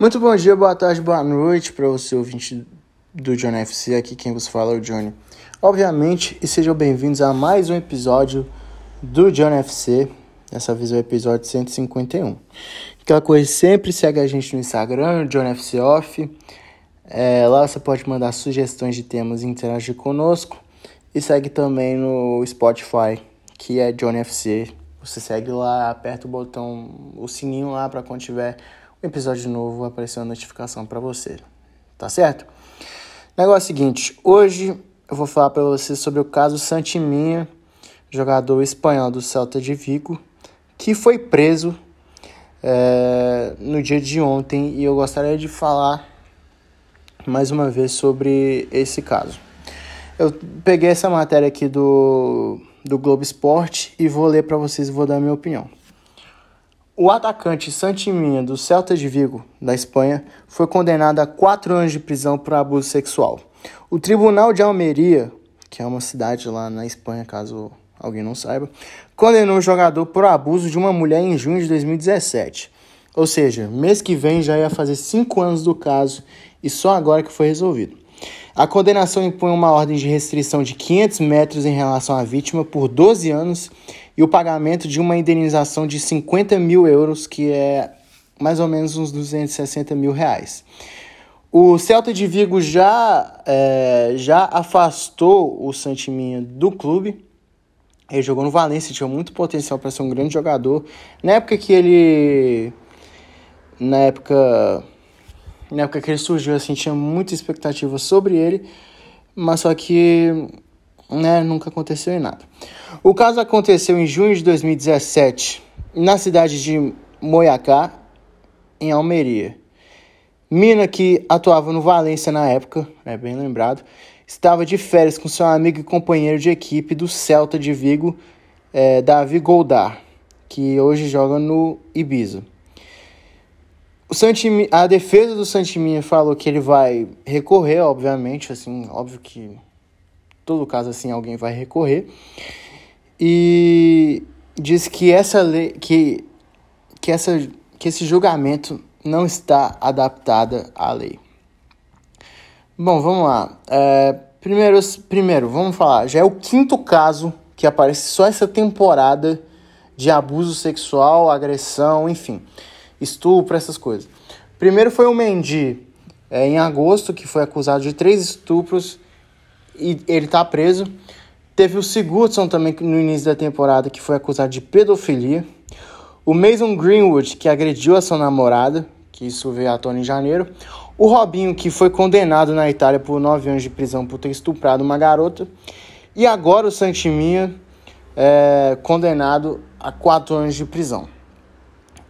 Muito bom dia, boa tarde, boa noite para você ouvinte do John FC, aqui quem vos fala é o Johnny. Obviamente, e sejam bem-vindos a mais um episódio do John FC, dessa vez é o episódio 151. Aquela coisa, sempre segue a gente no Instagram, John FC Off, é, lá você pode mandar sugestões de temas e interagir conosco, e segue também no Spotify, que é John FC. Você segue lá, aperta o botão, o sininho lá para quando tiver episódio novo aparecer uma notificação para você. Tá certo? Negócio seguinte, hoje eu vou falar para você sobre o caso Santiminha, jogador espanhol do Celta de Vigo, que foi preso é, no dia de ontem e eu gostaria de falar mais uma vez sobre esse caso. Eu peguei essa matéria aqui do do Globo Esporte e vou ler para vocês e vou dar a minha opinião. O atacante Santiminha, do Celta de Vigo, da Espanha, foi condenado a quatro anos de prisão por abuso sexual. O Tribunal de Almeria, que é uma cidade lá na Espanha, caso alguém não saiba, condenou o jogador por abuso de uma mulher em junho de 2017. Ou seja, mês que vem já ia fazer cinco anos do caso e só agora que foi resolvido. A condenação impõe uma ordem de restrição de 500 metros em relação à vítima por 12 anos e o pagamento de uma indenização de 50 mil euros, que é mais ou menos uns 260 mil reais. O Celta de Vigo já, é, já afastou o Santiminha do clube. Ele jogou no Valência, tinha muito potencial para ser um grande jogador. Na época que ele. Na época na época que ele surgiu, assim, tinha muita expectativa sobre ele, mas só que né, nunca aconteceu em nada. O caso aconteceu em junho de 2017, na cidade de Moiacá, em Almeria. Mina, que atuava no Valência na época, é bem lembrado, estava de férias com seu amigo e companheiro de equipe do Celta de Vigo, é, Davi Goldar, que hoje joga no Ibiza. O a defesa do Santiminha falou que ele vai recorrer, obviamente, assim, óbvio que todo caso assim alguém vai recorrer. E diz que essa lei que que essa que esse julgamento não está adaptada à lei. Bom, vamos lá. É, primeiro, primeiro, vamos falar. Já é o quinto caso que aparece só essa temporada de abuso sexual, agressão, enfim estupro, essas coisas. Primeiro foi o Mendy, é, em agosto, que foi acusado de três estupros e ele está preso. Teve o Sigurdsson também no início da temporada, que foi acusado de pedofilia. O Mason Greenwood, que agrediu a sua namorada, que isso veio à tona em janeiro. O Robinho, que foi condenado na Itália por nove anos de prisão por ter estuprado uma garota. E agora o Santiminha, é, condenado a quatro anos de prisão.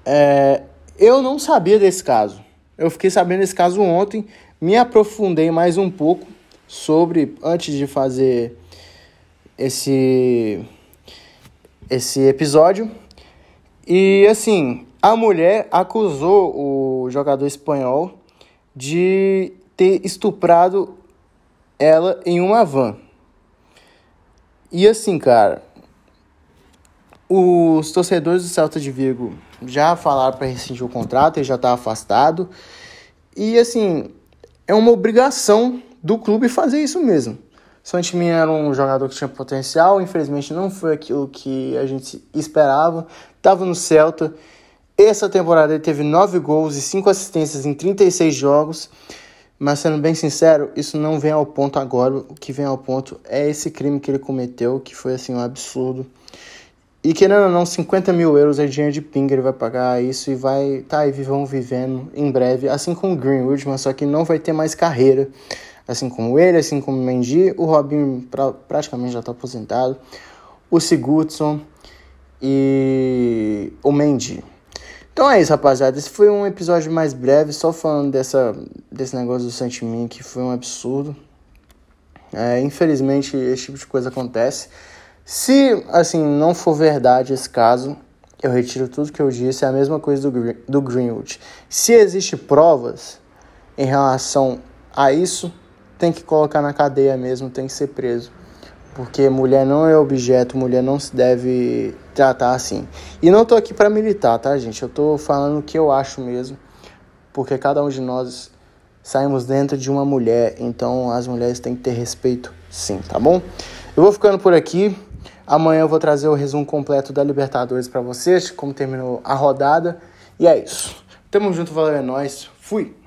É, eu não sabia desse caso. Eu fiquei sabendo desse caso ontem, me aprofundei mais um pouco sobre antes de fazer esse esse episódio. E assim, a mulher acusou o jogador espanhol de ter estuprado ela em uma van. E assim, cara, os torcedores do Celta de Vigo já falaram para rescindir o contrato, ele já está afastado. E assim, é uma obrigação do clube fazer isso mesmo. Santimin era um jogador que tinha potencial, infelizmente não foi aquilo que a gente esperava. Estava no Celta. Essa temporada ele teve 9 gols e 5 assistências em 36 jogos. Mas sendo bem sincero, isso não vem ao ponto agora. O que vem ao ponto é esse crime que ele cometeu, que foi assim um absurdo. E querendo ou não, 50 mil euros é dinheiro de pinga, ele vai pagar isso e vai. Tá aí, vão vivendo em breve, assim como o Greenwood, mas só que não vai ter mais carreira. Assim como ele, assim como o Mendy, o Robinho pra, praticamente já está aposentado, o Sigurdsson e o Mendy. Então é isso, rapaziada. Esse foi um episódio mais breve, só falando dessa, desse negócio do sentimento que foi um absurdo. É, infelizmente, esse tipo de coisa acontece. Se, assim, não for verdade esse caso, eu retiro tudo que eu disse, é a mesma coisa do, do Greenwood. Se existe provas em relação a isso, tem que colocar na cadeia mesmo, tem que ser preso. Porque mulher não é objeto, mulher não se deve tratar assim. E não tô aqui para militar, tá, gente? Eu tô falando o que eu acho mesmo. porque cada um de nós saímos dentro de uma mulher, então as mulheres têm que ter respeito sim, tá bom? Eu vou ficando por aqui. Amanhã eu vou trazer o resumo completo da Libertadores para vocês, como terminou a rodada. E é isso. Tamo junto, valeu, é nóis. Fui!